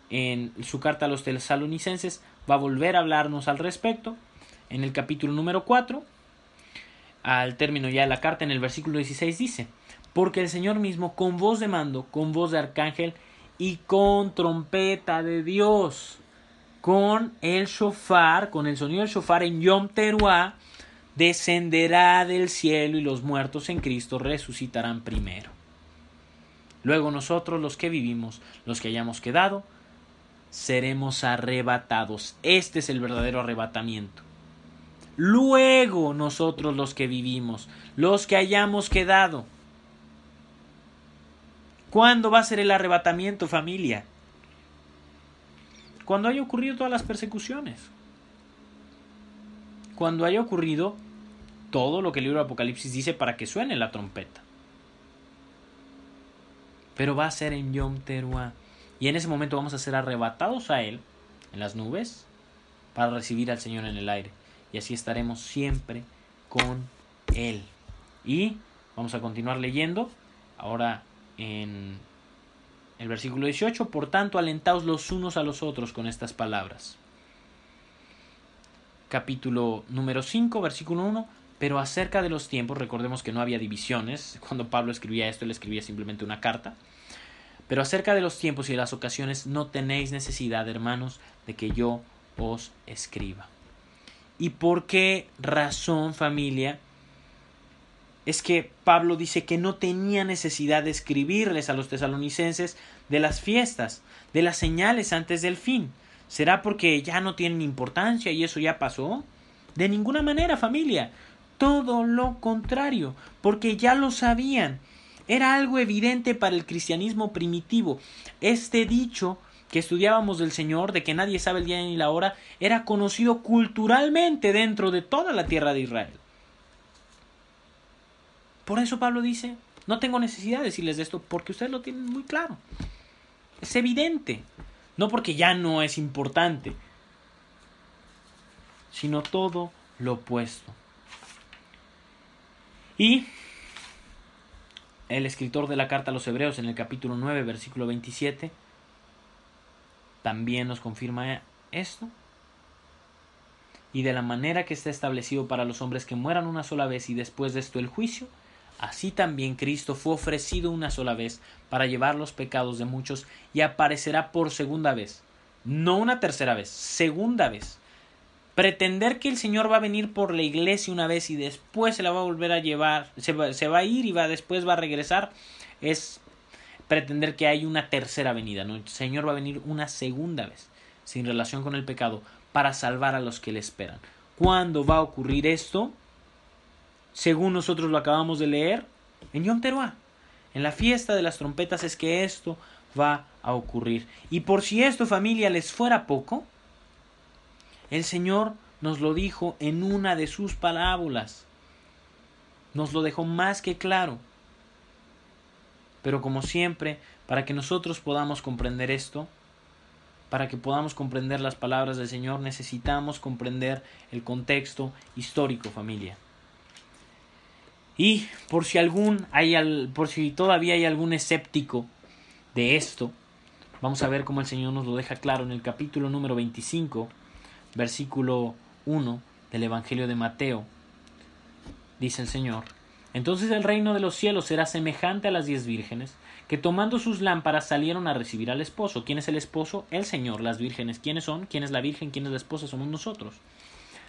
en su carta a los tesalonicenses va a volver a hablarnos al respecto en el capítulo número 4 al término ya de la carta en el versículo 16 dice porque el Señor mismo con voz de mando con voz de arcángel y con trompeta de Dios con el shofar, con el sonido del shofar en Yom Teruah, descenderá del cielo y los muertos en Cristo resucitarán primero. Luego nosotros los que vivimos, los que hayamos quedado, seremos arrebatados. Este es el verdadero arrebatamiento. Luego nosotros los que vivimos, los que hayamos quedado. ¿Cuándo va a ser el arrebatamiento, familia? Cuando haya ocurrido todas las persecuciones. cuando haya ocurrido todo lo que el libro de Apocalipsis dice para que suene la trompeta. Pero va a ser en Yom Teruah. Y en ese momento vamos a ser arrebatados a Él en las nubes para recibir al Señor en el aire. Y así estaremos siempre con Él. Y vamos a continuar leyendo ahora en el versículo 18. Por tanto, alentaos los unos a los otros con estas palabras. Capítulo número 5, versículo 1. Pero acerca de los tiempos, recordemos que no había divisiones. Cuando Pablo escribía esto, él escribía simplemente una carta. Pero acerca de los tiempos y de las ocasiones, no tenéis necesidad, hermanos, de que yo os escriba. ¿Y por qué razón, familia? Es que Pablo dice que no tenía necesidad de escribirles a los tesalonicenses de las fiestas, de las señales antes del fin. ¿Será porque ya no tienen importancia y eso ya pasó? De ninguna manera, familia. Todo lo contrario, porque ya lo sabían. Era algo evidente para el cristianismo primitivo. Este dicho que estudiábamos del Señor, de que nadie sabe el día ni la hora, era conocido culturalmente dentro de toda la tierra de Israel. Por eso Pablo dice, no tengo necesidad de decirles de esto, porque ustedes lo tienen muy claro. Es evidente. No porque ya no es importante, sino todo lo opuesto. Y el escritor de la carta a los Hebreos en el capítulo 9, versículo 27, también nos confirma esto. Y de la manera que está establecido para los hombres que mueran una sola vez y después de esto el juicio, así también Cristo fue ofrecido una sola vez para llevar los pecados de muchos y aparecerá por segunda vez. No una tercera vez, segunda vez pretender que el Señor va a venir por la iglesia una vez y después se la va a volver a llevar, se va, se va a ir y va, después va a regresar, es pretender que hay una tercera venida. ¿no? El Señor va a venir una segunda vez, sin relación con el pecado, para salvar a los que le esperan. ¿Cuándo va a ocurrir esto? Según nosotros lo acabamos de leer, en Yom Teruah. En la fiesta de las trompetas es que esto va a ocurrir. Y por si esto, familia, les fuera poco, el Señor nos lo dijo en una de sus parábolas. Nos lo dejó más que claro. Pero como siempre, para que nosotros podamos comprender esto, para que podamos comprender las palabras del Señor, necesitamos comprender el contexto histórico, familia. Y por si algún hay por si todavía hay algún escéptico de esto, vamos a ver cómo el Señor nos lo deja claro en el capítulo número 25 versículo 1 del Evangelio de Mateo. Dice el Señor, entonces el reino de los cielos será semejante a las diez vírgenes, que tomando sus lámparas salieron a recibir al esposo. ¿Quién es el esposo? El Señor. Las vírgenes, ¿quiénes son? ¿Quién es la virgen? ¿Quién es la esposa? Somos nosotros.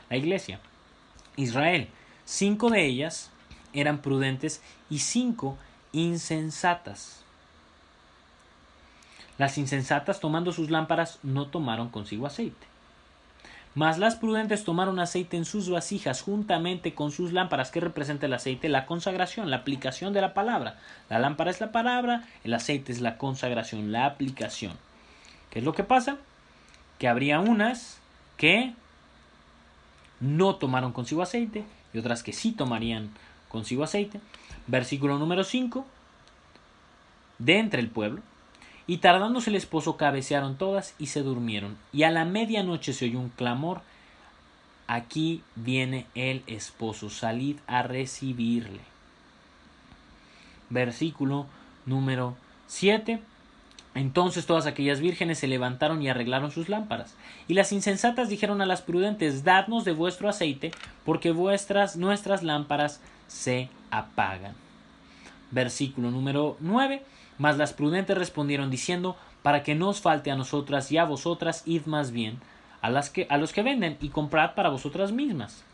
La iglesia. Israel. Cinco de ellas eran prudentes y cinco insensatas. Las insensatas, tomando sus lámparas, no tomaron consigo aceite. Mas las prudentes tomaron aceite en sus vasijas juntamente con sus lámparas. ¿Qué representa el aceite? La consagración, la aplicación de la palabra. La lámpara es la palabra, el aceite es la consagración, la aplicación. ¿Qué es lo que pasa? Que habría unas que no tomaron consigo aceite y otras que sí tomarían consigo aceite. Versículo número 5. De entre el pueblo y tardándose el esposo cabecearon todas y se durmieron. Y a la medianoche se oyó un clamor. Aquí viene el esposo, salid a recibirle. Versículo número 7. Entonces todas aquellas vírgenes se levantaron y arreglaron sus lámparas. Y las insensatas dijeron a las prudentes, dadnos de vuestro aceite, porque vuestras, nuestras lámparas se apagan. Versículo número 9. Mas las prudentes respondieron diciendo, para que no os falte a nosotras y a vosotras, id más bien a, las que, a los que venden y comprad para vosotras mismas.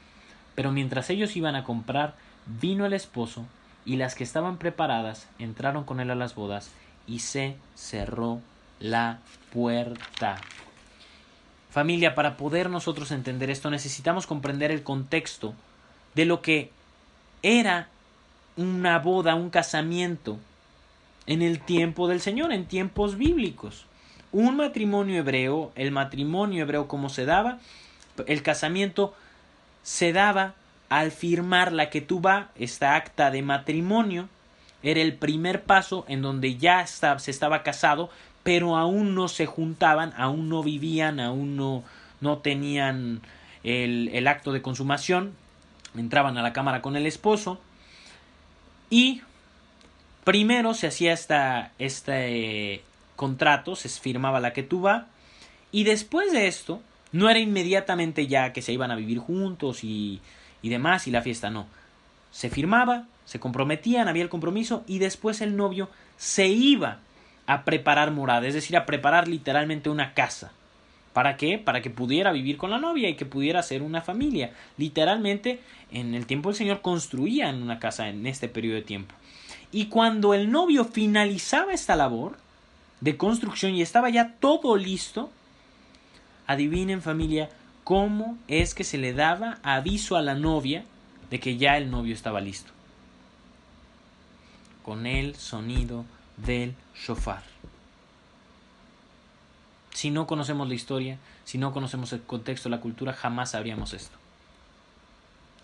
Pero mientras ellos iban a comprar, vino el esposo, y las que estaban preparadas entraron con él a las bodas, y se cerró la puerta. Familia, para poder nosotros entender esto necesitamos comprender el contexto de lo que era una boda, un casamiento en el tiempo del Señor, en tiempos bíblicos. Un matrimonio hebreo, el matrimonio hebreo como se daba, el casamiento se daba al firmar la que tuva, esta acta de matrimonio, era el primer paso en donde ya se estaba casado, pero aún no se juntaban, aún no vivían, aún no, no tenían el, el acto de consumación, entraban a la cámara con el esposo. Y primero se hacía esta, este contrato, se firmaba la que tuva y después de esto no era inmediatamente ya que se iban a vivir juntos y, y demás y la fiesta, no. Se firmaba, se comprometían, había el compromiso y después el novio se iba a preparar morada, es decir, a preparar literalmente una casa. ¿Para qué? Para que pudiera vivir con la novia y que pudiera ser una familia. Literalmente, en el tiempo del Señor construían una casa en este periodo de tiempo. Y cuando el novio finalizaba esta labor de construcción y estaba ya todo listo, adivinen familia cómo es que se le daba aviso a la novia de que ya el novio estaba listo. Con el sonido del shofar. Si no conocemos la historia, si no conocemos el contexto, la cultura, jamás sabríamos esto.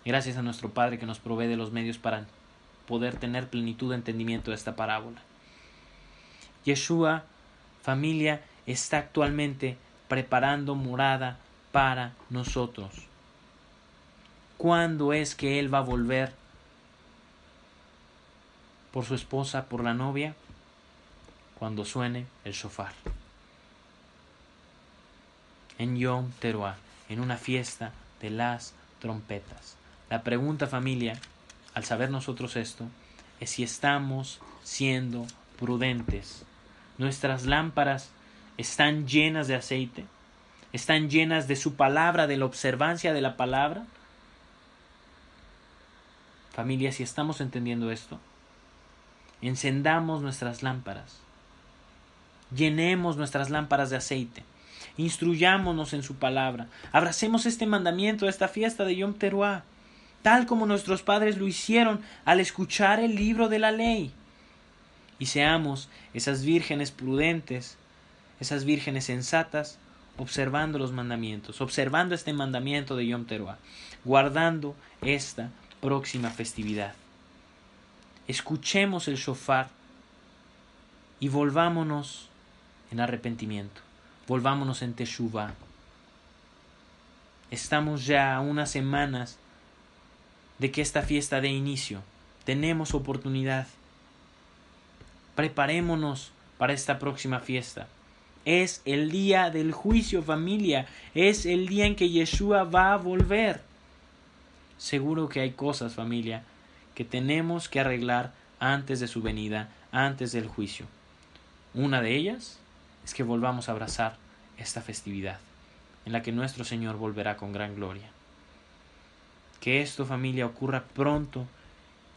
Gracias a nuestro Padre que nos provee de los medios para poder tener plenitud de entendimiento de esta parábola. Yeshua, familia, está actualmente preparando morada para nosotros. ¿Cuándo es que Él va a volver? ¿Por su esposa, por la novia? Cuando suene el shofar en Yom Teruah, en una fiesta de las trompetas. La pregunta familia, al saber nosotros esto, es si estamos siendo prudentes. Nuestras lámparas están llenas de aceite, están llenas de su palabra, de la observancia de la palabra. Familia, si estamos entendiendo esto, encendamos nuestras lámparas, llenemos nuestras lámparas de aceite instruyámonos en su palabra, abracemos este mandamiento, esta fiesta de Yom Teruah, tal como nuestros padres lo hicieron al escuchar el libro de la ley. Y seamos esas vírgenes prudentes, esas vírgenes sensatas, observando los mandamientos, observando este mandamiento de Yom Teruah, guardando esta próxima festividad. Escuchemos el shofar y volvámonos en arrepentimiento volvámonos en Teshuvah. Estamos ya a unas semanas de que esta fiesta dé inicio. Tenemos oportunidad. Preparémonos para esta próxima fiesta. Es el día del juicio, familia. Es el día en que Yeshua va a volver. Seguro que hay cosas, familia, que tenemos que arreglar antes de su venida, antes del juicio. Una de ellas es que volvamos a abrazar esta festividad, en la que nuestro Señor volverá con gran gloria. Que esto familia ocurra pronto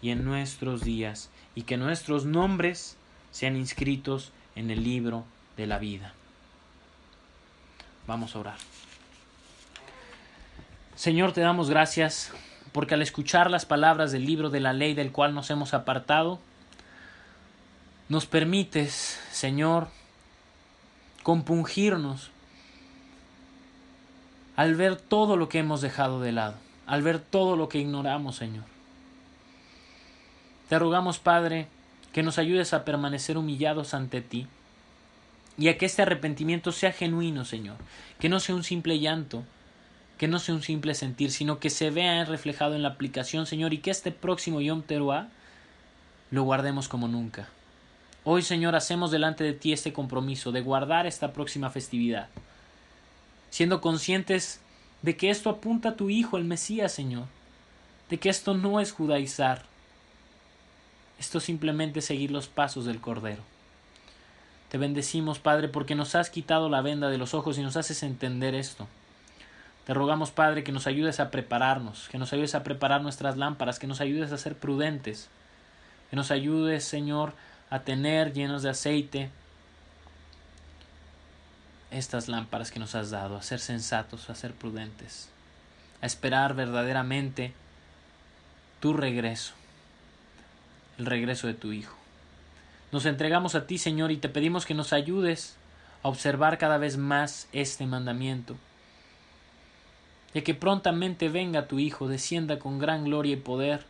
y en nuestros días, y que nuestros nombres sean inscritos en el libro de la vida. Vamos a orar. Señor, te damos gracias porque al escuchar las palabras del libro de la ley del cual nos hemos apartado, nos permites, Señor, compungirnos al ver todo lo que hemos dejado de lado, al ver todo lo que ignoramos, Señor. Te rogamos, Padre, que nos ayudes a permanecer humillados ante ti y a que este arrepentimiento sea genuino, Señor, que no sea un simple llanto, que no sea un simple sentir, sino que se vea reflejado en la aplicación, Señor, y que este próximo Yom Teruah lo guardemos como nunca. Hoy, Señor, hacemos delante de ti este compromiso de guardar esta próxima festividad, siendo conscientes de que esto apunta a tu Hijo, el Mesías, Señor, de que esto no es judaizar, esto simplemente es seguir los pasos del Cordero. Te bendecimos, Padre, porque nos has quitado la venda de los ojos y nos haces entender esto. Te rogamos, Padre, que nos ayudes a prepararnos, que nos ayudes a preparar nuestras lámparas, que nos ayudes a ser prudentes, que nos ayudes, Señor, a tener llenos de aceite estas lámparas que nos has dado, a ser sensatos, a ser prudentes, a esperar verdaderamente tu regreso, el regreso de tu Hijo. Nos entregamos a ti, Señor, y te pedimos que nos ayudes a observar cada vez más este mandamiento, de que prontamente venga tu Hijo, descienda con gran gloria y poder,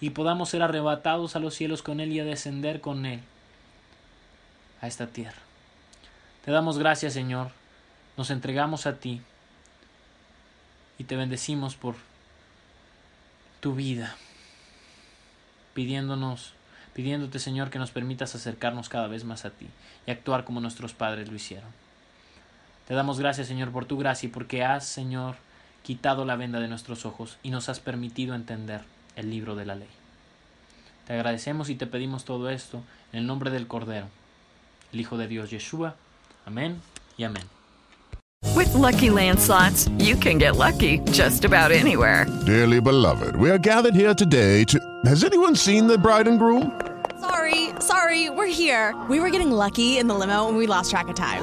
y podamos ser arrebatados a los cielos con Él y a descender con Él a esta tierra. Te damos gracias, Señor, nos entregamos a ti y te bendecimos por tu vida, pidiéndonos, pidiéndote, Señor, que nos permitas acercarnos cada vez más a ti y actuar como nuestros padres lo hicieron. Te damos gracias, Señor, por tu gracia y porque has, Señor, quitado la venda de nuestros ojos y nos has permitido entender el libro de la ley. Te agradecemos y te pedimos todo esto en el nombre del Cordero, el Hijo de Dios Yeshua. Amén y amén. With lucky landslots, you can get lucky just about anywhere. Dearly beloved, we are gathered here today to. Has anyone seen the bride and groom? Sorry, sorry, we're here. We were getting lucky in the limo and we lost track of time.